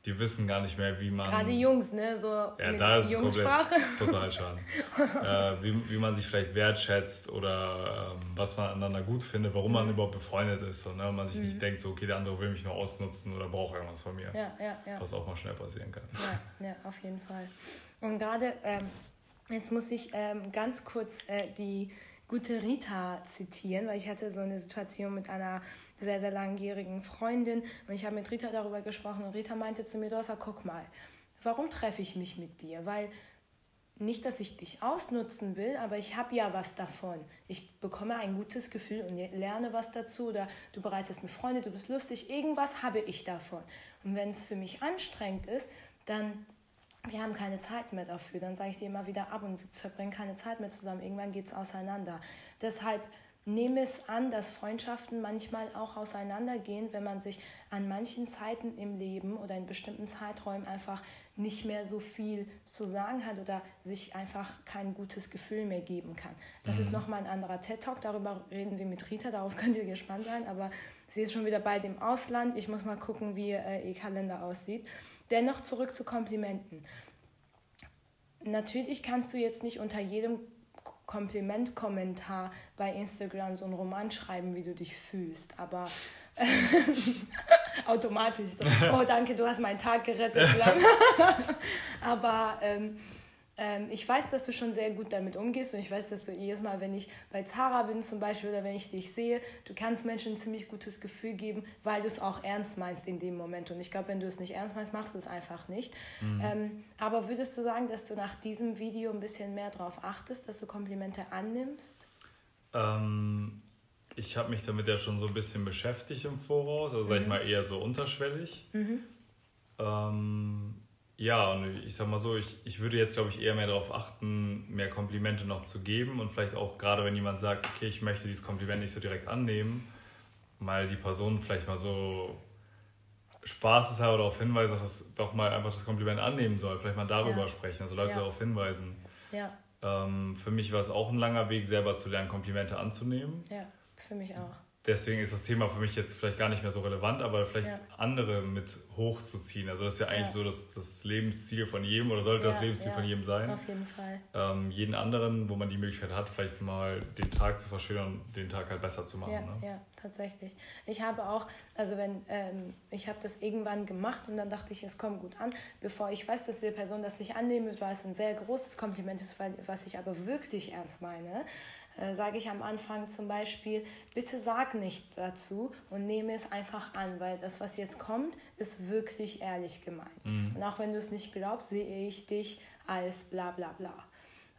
die wissen gar nicht mehr, wie man. Gerade Jungs, ne? So ja, da ist Jungssprache. total schade. äh, wie, wie man sich vielleicht wertschätzt oder ähm, was man aneinander gut findet, warum mhm. man überhaupt befreundet ist. So, ne? Und man sich mhm. nicht denkt, so, okay, der andere will mich nur ausnutzen oder braucht irgendwas von mir. Ja, ja, ja. Was auch mal schnell passieren kann. Ja, ja auf jeden Fall. Und gerade ähm, Jetzt muss ich ähm, ganz kurz äh, die gute Rita zitieren, weil ich hatte so eine Situation mit einer sehr, sehr langjährigen Freundin und ich habe mit Rita darüber gesprochen und Rita meinte zu mir, Rosa, guck mal, warum treffe ich mich mit dir? Weil nicht, dass ich dich ausnutzen will, aber ich habe ja was davon. Ich bekomme ein gutes Gefühl und lerne was dazu oder du bereitest mir Freunde, du bist lustig, irgendwas habe ich davon. Und wenn es für mich anstrengend ist, dann wir haben keine Zeit mehr dafür. Dann sage ich dir immer wieder ab und wir verbringen keine Zeit mehr zusammen. Irgendwann geht es auseinander. Deshalb nehme es an, dass Freundschaften manchmal auch auseinandergehen, wenn man sich an manchen Zeiten im Leben oder in bestimmten Zeiträumen einfach nicht mehr so viel zu sagen hat oder sich einfach kein gutes Gefühl mehr geben kann. Das mhm. ist nochmal ein anderer TED-Talk, darüber reden wir mit Rita, darauf könnt ihr gespannt sein, aber sie ist schon wieder bald im Ausland. Ich muss mal gucken, wie äh, ihr Kalender aussieht. Dennoch zurück zu Komplimenten. Natürlich kannst du jetzt nicht unter jedem Komplimentkommentar bei Instagram so einen Roman schreiben, wie du dich fühlst, aber automatisch so, oh danke, du hast meinen Tag gerettet. aber ähm, ähm, ich weiß, dass du schon sehr gut damit umgehst und ich weiß, dass du jedes Mal, wenn ich bei Zara bin zum Beispiel oder wenn ich dich sehe, du kannst Menschen ein ziemlich gutes Gefühl geben, weil du es auch ernst meinst in dem Moment. Und ich glaube, wenn du es nicht ernst meinst, machst du es einfach nicht. Mhm. Ähm, aber würdest du sagen, dass du nach diesem Video ein bisschen mehr darauf achtest, dass du Komplimente annimmst? Ähm, ich habe mich damit ja schon so ein bisschen beschäftigt im Voraus, also mhm. sag ich mhm. mal eher so unterschwellig. Mhm. Ja, und ich sag mal so, ich, ich würde jetzt, glaube ich, eher mehr darauf achten, mehr Komplimente noch zu geben und vielleicht auch gerade, wenn jemand sagt, okay, ich möchte dieses Kompliment nicht so direkt annehmen, mal die Person vielleicht mal so spaßeshalber darauf hinweisen, dass es doch mal einfach das Kompliment annehmen soll, vielleicht mal darüber ja. sprechen, also Leute ja. darauf hinweisen. Ja. Ähm, für mich war es auch ein langer Weg, selber zu lernen, Komplimente anzunehmen. Ja, für mich auch. Deswegen ist das Thema für mich jetzt vielleicht gar nicht mehr so relevant, aber vielleicht Ja. andere mit hochzuziehen. Also das ist ja eigentlich Ja. so das, das Lebensziel von jedem oder sollte das Ja, Lebensziel ja, von jedem sein. Auf jeden Fall. Ähm, jeden anderen, wo man die Möglichkeit hat, vielleicht mal den Tag zu verschönern, den Tag halt besser zu machen. Ja, ne? ja, tatsächlich. Ich habe auch, also wenn, ähm, ich habe das irgendwann gemacht und dann dachte ich, es kommt gut an. Bevor ich weiß, dass die Person das nicht annehmen wird, weil es ein sehr großes Kompliment ist, weil, was ich aber wirklich ernst meine, äh, sage ich am Anfang zum Beispiel, bitte sag nichts dazu und nehme es einfach an, weil das, was jetzt kommt, ist wirklich ehrlich gemeint. Und auch wenn du es nicht glaubst, sehe ich dich als bla bla bla.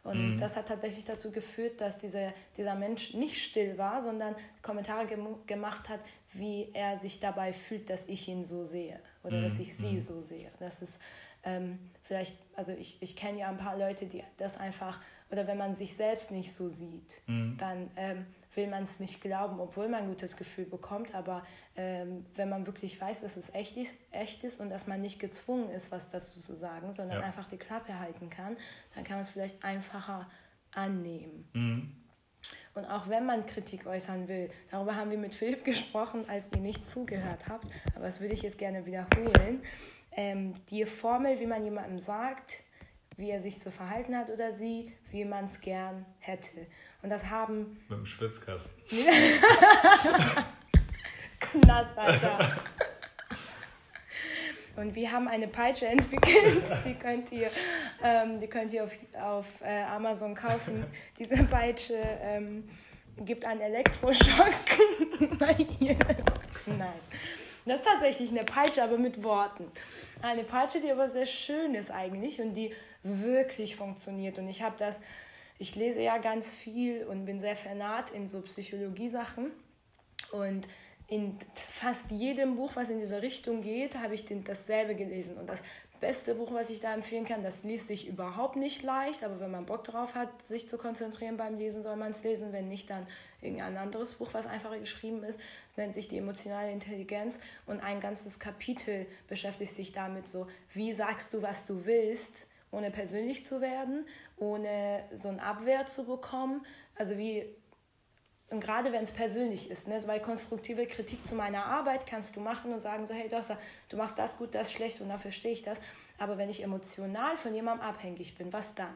Und das hat tatsächlich dazu geführt, dass diese, dieser Mensch nicht still war, sondern Kommentare gem gemacht hat, wie er sich dabei fühlt, dass ich ihn so sehe oder dass ich sie so sehe. Das ist ähm, vielleicht, also ich, ich kenne ja ein paar Leute, die das einfach, oder wenn man sich selbst nicht so sieht, dann ähm, will man es nicht glauben, obwohl man ein gutes Gefühl bekommt. Aber ähm, wenn man wirklich weiß, dass es echt ist, echt ist und dass man nicht gezwungen ist, was dazu zu sagen, sondern Ja. einfach die Klappe halten kann, dann kann man es vielleicht einfacher annehmen. Mhm. Und auch wenn man Kritik äußern will, darüber haben wir mit Philipp gesprochen, als ihr nicht zugehört habt, aber das würde ich jetzt gerne wiederholen. Ähm, die Formel, wie man jemandem sagt, wie er sich zu verhalten hat oder sie, wie man es gern hätte. Und das haben Mit dem Schwitzkasten. Knast, Alter. Und wir haben eine Peitsche entwickelt, die könnt ihr, ähm, die könnt ihr auf, auf äh, Amazon kaufen. Diese Peitsche ähm, gibt einen Elektroschock. Nein. Das ist tatsächlich eine Peitsche, aber mit Worten. Eine Peitsche, die aber sehr schön ist eigentlich und die wirklich funktioniert. Und ich habe das, ich lese ja ganz viel und bin sehr vernarrt in so Psychologie-Sachen. Und in fast jedem Buch, was in diese Richtung geht, habe ich den, dasselbe gelesen. Und das beste Buch, was ich da empfehlen kann, das liest sich überhaupt nicht leicht, aber wenn man Bock drauf hat, sich zu konzentrieren beim Lesen, soll man es lesen. Wenn nicht, dann irgendein anderes Buch, was einfacher geschrieben ist. Es nennt sich die emotionale Intelligenz und ein ganzes Kapitel beschäftigt sich damit so, wie sagst du, was du willst, ohne persönlich zu werden, ohne so ein Abwehr zu bekommen. Also wie und gerade wenn es persönlich ist, ne, weil konstruktive Kritik zu meiner Arbeit kannst du machen und sagen so, hey Dossa, du machst das gut, das schlecht und dafür stehe ich das. Aber wenn ich emotional von jemandem abhängig bin, was dann?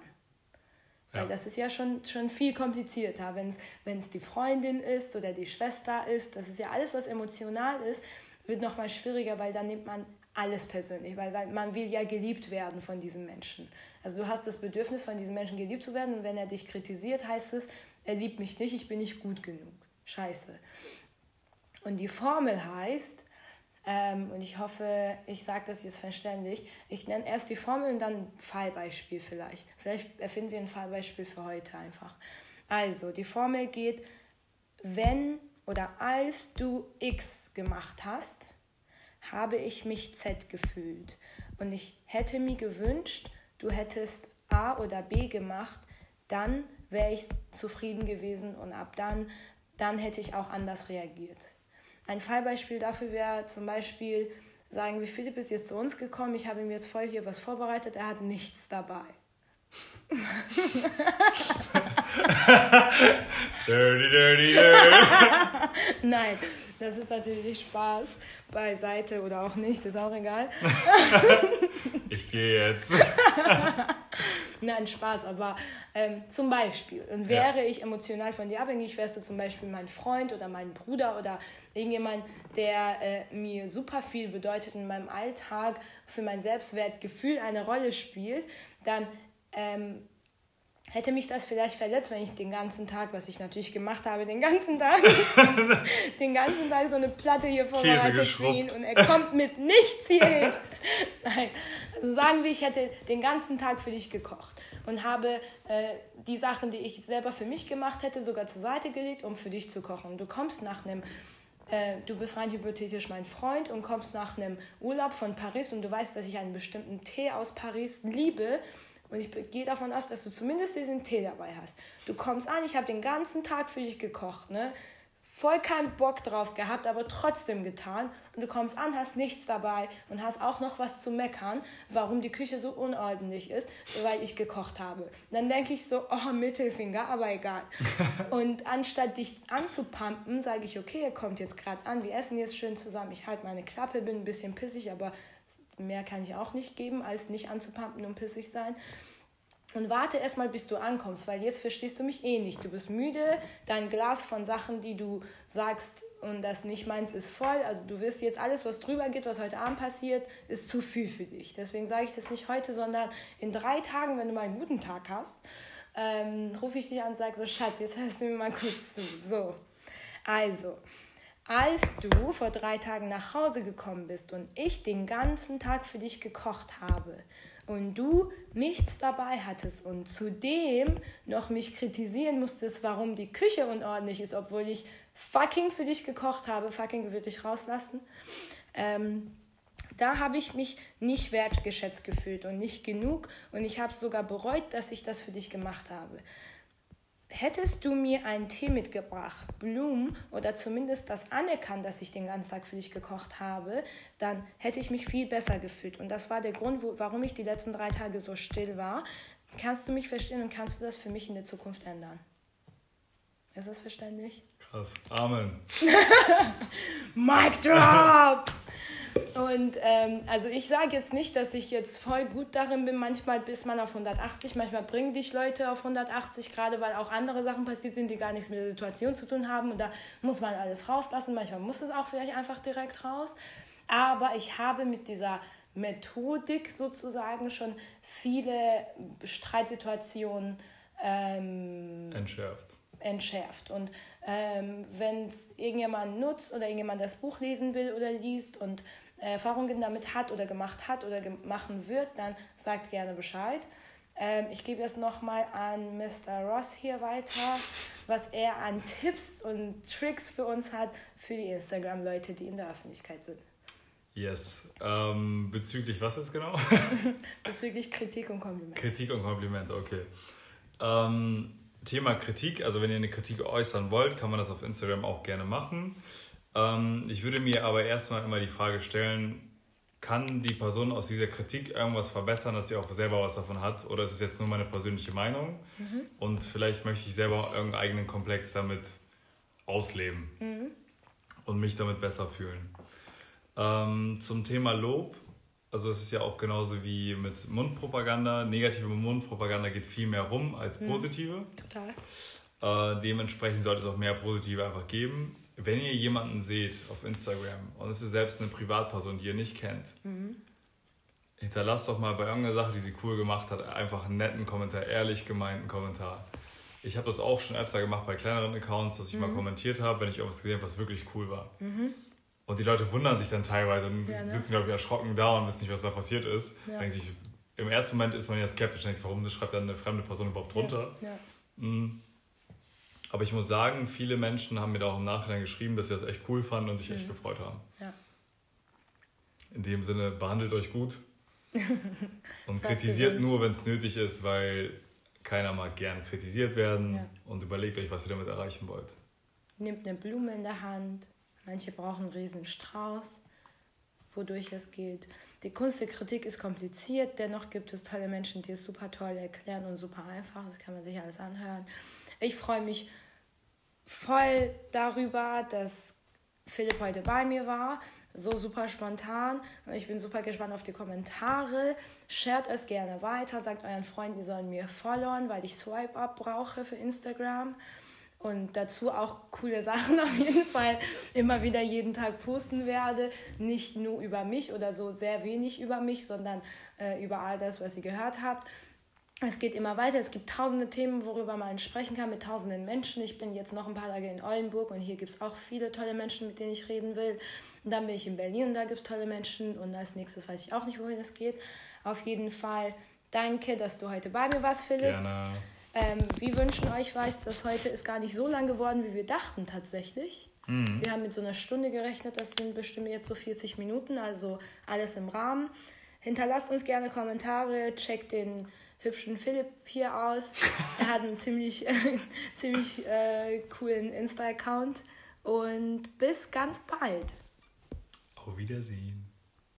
Ja. Weil das ist ja schon, schon viel komplizierter, wenn es die Freundin ist oder die Schwester ist. Das ist ja alles, was emotional ist, wird nochmal schwieriger, weil dann nimmt man alles persönlich, weil, weil man will ja geliebt werden von diesem Menschen. Also du hast das Bedürfnis, von diesem Menschen geliebt zu werden und wenn er dich kritisiert, heißt es, er liebt mich nicht, ich bin nicht gut genug. Scheiße. Und die Formel heißt, ähm, und ich hoffe, ich sage das jetzt verständlich, ich nenne erst die Formel und dann ein Fallbeispiel vielleicht. Vielleicht erfinden wir ein Fallbeispiel für heute einfach. Also, die Formel geht, wenn oder als du X gemacht hast, habe ich mich Z gefühlt. Und ich hätte mir gewünscht, du hättest A oder B gemacht, dann wäre ich zufrieden gewesen und ab dann, dann hätte ich auch anders reagiert. Ein Fallbeispiel dafür wäre zum Beispiel, sagen wir, Philipp ist jetzt zu uns gekommen, ich habe ihm jetzt voll hier was vorbereitet, er hat nichts dabei. Dirty, dirty, dirty. Nein, das ist natürlich Spaß beiseite oder auch nicht, ist auch egal. Ich gehe jetzt. Nein, Spaß, aber ähm, zum Beispiel, und wäre ich emotional von dir abhängig, wärst du zum Beispiel mein Freund oder mein Bruder oder irgendjemand, der äh, mir super viel bedeutet in meinem Alltag, für mein Selbstwertgefühl eine Rolle spielt, dann ähm, hätte mich das vielleicht verletzt, wenn ich den ganzen Tag, was ich natürlich gemacht habe, den ganzen Tag, den ganzen Tag so eine Platte hier vorbereitet für ihn und er kommt mit nichts hierhin. Nein, also sagen wir, ich hätte den ganzen Tag für dich gekocht und habe äh, die Sachen, die ich selber für mich gemacht hätte, sogar zur Seite gelegt, um für dich zu kochen. Du kommst nach einem äh, du bist rein hypothetisch mein Freund und kommst nach einem Urlaub von Paris und du weißt, dass ich einen bestimmten Tee aus Paris liebe und ich gehe davon aus, dass du zumindest diesen Tee dabei hast. Du kommst an, ich habe den ganzen Tag für dich gekocht, ne? voll keinen Bock drauf gehabt, aber trotzdem getan. Und du kommst an, hast nichts dabei und hast auch noch was zu meckern, warum die Küche so unordentlich ist, weil ich gekocht habe. Dann denke ich so, oh, Mittelfinger, aber egal. und anstatt dich anzupumpen, sage ich, okay, ihr kommt jetzt gerade an, wir essen jetzt schön zusammen. Ich halte meine Klappe, bin ein bisschen pissig, aber mehr kann ich auch nicht geben, als nicht anzupumpen und pissig sein. Und warte erstmal, bis du ankommst, weil jetzt verstehst du mich eh nicht. Du bist müde, dein Glas von Sachen, die du sagst und das nicht meinst, ist voll. Also du wirst jetzt alles, was drüber geht, was heute Abend passiert, ist zu viel für dich. Deswegen sage ich das nicht heute, sondern in drei Tagen, wenn du mal einen guten Tag hast, ähm, rufe ich dich an und sage so, Schatz, jetzt hörst du mir mal kurz zu. So, also, als du vor drei Tagen nach Hause gekommen bist und ich den ganzen Tag für dich gekocht habe, und du nichts dabei hattest und zudem noch mich kritisieren musstest, warum die Küche unordentlich ist, obwohl ich fucking für dich gekocht habe, fucking würde ich rauslassen, ähm, da habe ich mich nicht wertgeschätzt gefühlt und nicht genug. Und ich habe sogar bereut, dass ich das für dich gemacht habe hättest du mir einen Tee mitgebracht, Blumen oder zumindest das anerkannt, dass ich den ganzen Tag für dich gekocht habe, dann hätte ich mich viel besser gefühlt. Und das war der Grund, wo, warum ich die letzten drei Tage so still war. Kannst du mich verstehen und kannst du das für mich in der Zukunft ändern? Ist das verständlich? Krass. Amen. Mic drop! Und ähm, also ich sage jetzt nicht, dass ich jetzt voll gut darin bin. Manchmal bis man auf 180, manchmal bringen dich Leute auf 180, gerade weil auch andere Sachen passiert sind, die gar nichts mit der Situation zu tun haben. Und da muss man alles rauslassen. Manchmal muss es auch vielleicht einfach direkt raus. Aber ich habe mit dieser Methodik sozusagen schon viele Streitsituationen ähm, entschärft. entschärft. Und ähm, wenn es irgendjemand nutzt oder irgendjemand das Buch lesen will oder liest und Erfahrungen damit hat oder gemacht hat oder machen wird, dann sagt gerne Bescheid. Ähm, ich gebe jetzt nochmal an Mr. Ross hier weiter, was er an Tipps und Tricks für uns hat, für die Instagram-Leute, die in der Öffentlichkeit sind. Yes. Ähm, bezüglich was jetzt genau? bezüglich Kritik und Kompliment. Kritik und Kompliment, okay. Ähm, Thema Kritik, also wenn ihr eine Kritik äußern wollt, kann man das auf Instagram auch gerne machen. Ähm, ich würde mir aber erstmal immer die Frage stellen, kann die Person aus dieser Kritik irgendwas verbessern, dass sie auch selber was davon hat? Oder ist es jetzt nur meine persönliche Meinung? Mhm. Und vielleicht möchte ich selber irgendeinen eigenen Komplex damit ausleben mhm. und mich damit besser fühlen. Ähm, zum Thema Lob, also es ist ja auch genauso wie mit Mundpropaganda. Negative Mundpropaganda geht viel mehr rum als mhm. positive. Mhm. Total. Äh, dementsprechend sollte es auch mehr positive einfach geben wenn ihr jemanden seht auf Instagram und es ist selbst eine Privatperson, die ihr nicht kennt, mhm. hinterlasst doch mal bei irgendeiner Sache, die sie cool gemacht hat, einfach einen netten Kommentar, ehrlich gemeinten Kommentar. Ich habe das auch schon öfter gemacht bei kleineren Accounts, dass ich mhm. mal kommentiert habe, wenn ich irgendwas gesehen habe, was wirklich cool war. Mhm. Und die Leute wundern sich dann teilweise und ja, ne? sitzen, glaube ich, erschrocken da und wissen nicht, was da passiert ist. Ja. Denken sich, Im ersten Moment ist man ja skeptisch, denkt, warum schreibt dann eine fremde Person überhaupt drunter? Ja. Mhm. Aber ich muss sagen, viele Menschen haben mir da auch im Nachhinein geschrieben, dass sie das echt cool fanden und sich mhm. echt gefreut haben. Ja. In dem Sinne, behandelt euch gut und kritisiert nur, wenn es nötig ist, weil keiner mag gern kritisiert werden ja. und überlegt euch, was ihr damit erreichen wollt. Nehmt eine Blume in der Hand, manche brauchen einen riesen Strauß, wodurch es geht. Die Kunst der Kritik ist kompliziert, dennoch gibt es tolle Menschen, die es super toll erklären und super einfach, das kann man sich alles anhören. Ich freue mich voll darüber, dass Philipp heute bei mir war. So super spontan. Ich bin super gespannt auf die Kommentare. Shared es gerne weiter. Sagt euren Freunden, die sollen mir followen, weil ich Swipe-Up brauche für Instagram. Und dazu auch coole Sachen auf jeden Fall immer wieder jeden Tag posten werde. Nicht nur über mich oder so sehr wenig über mich, sondern äh, über all das, was ihr gehört habt es geht immer weiter. Es gibt tausende Themen, worüber man sprechen kann mit tausenden Menschen. Ich bin jetzt noch ein paar Tage in Oldenburg und hier gibt es auch viele tolle Menschen, mit denen ich reden will. Und dann bin ich in Berlin und da gibt es tolle Menschen. Und als nächstes weiß ich auch nicht, wohin es geht. Auf jeden Fall danke, dass du heute bei mir warst, Philipp. Gerne. Ähm, wir wünschen euch was, das heute ist gar nicht so lang geworden, wie wir dachten tatsächlich. Mhm. Wir haben mit so einer Stunde gerechnet, das sind bestimmt jetzt so 40 Minuten, also alles im Rahmen. Hinterlasst uns gerne Kommentare, checkt den hübschen Philipp hier aus. Er hat einen ziemlich, ziemlich äh, coolen Insta-Account und bis ganz bald. Auf Wiedersehen.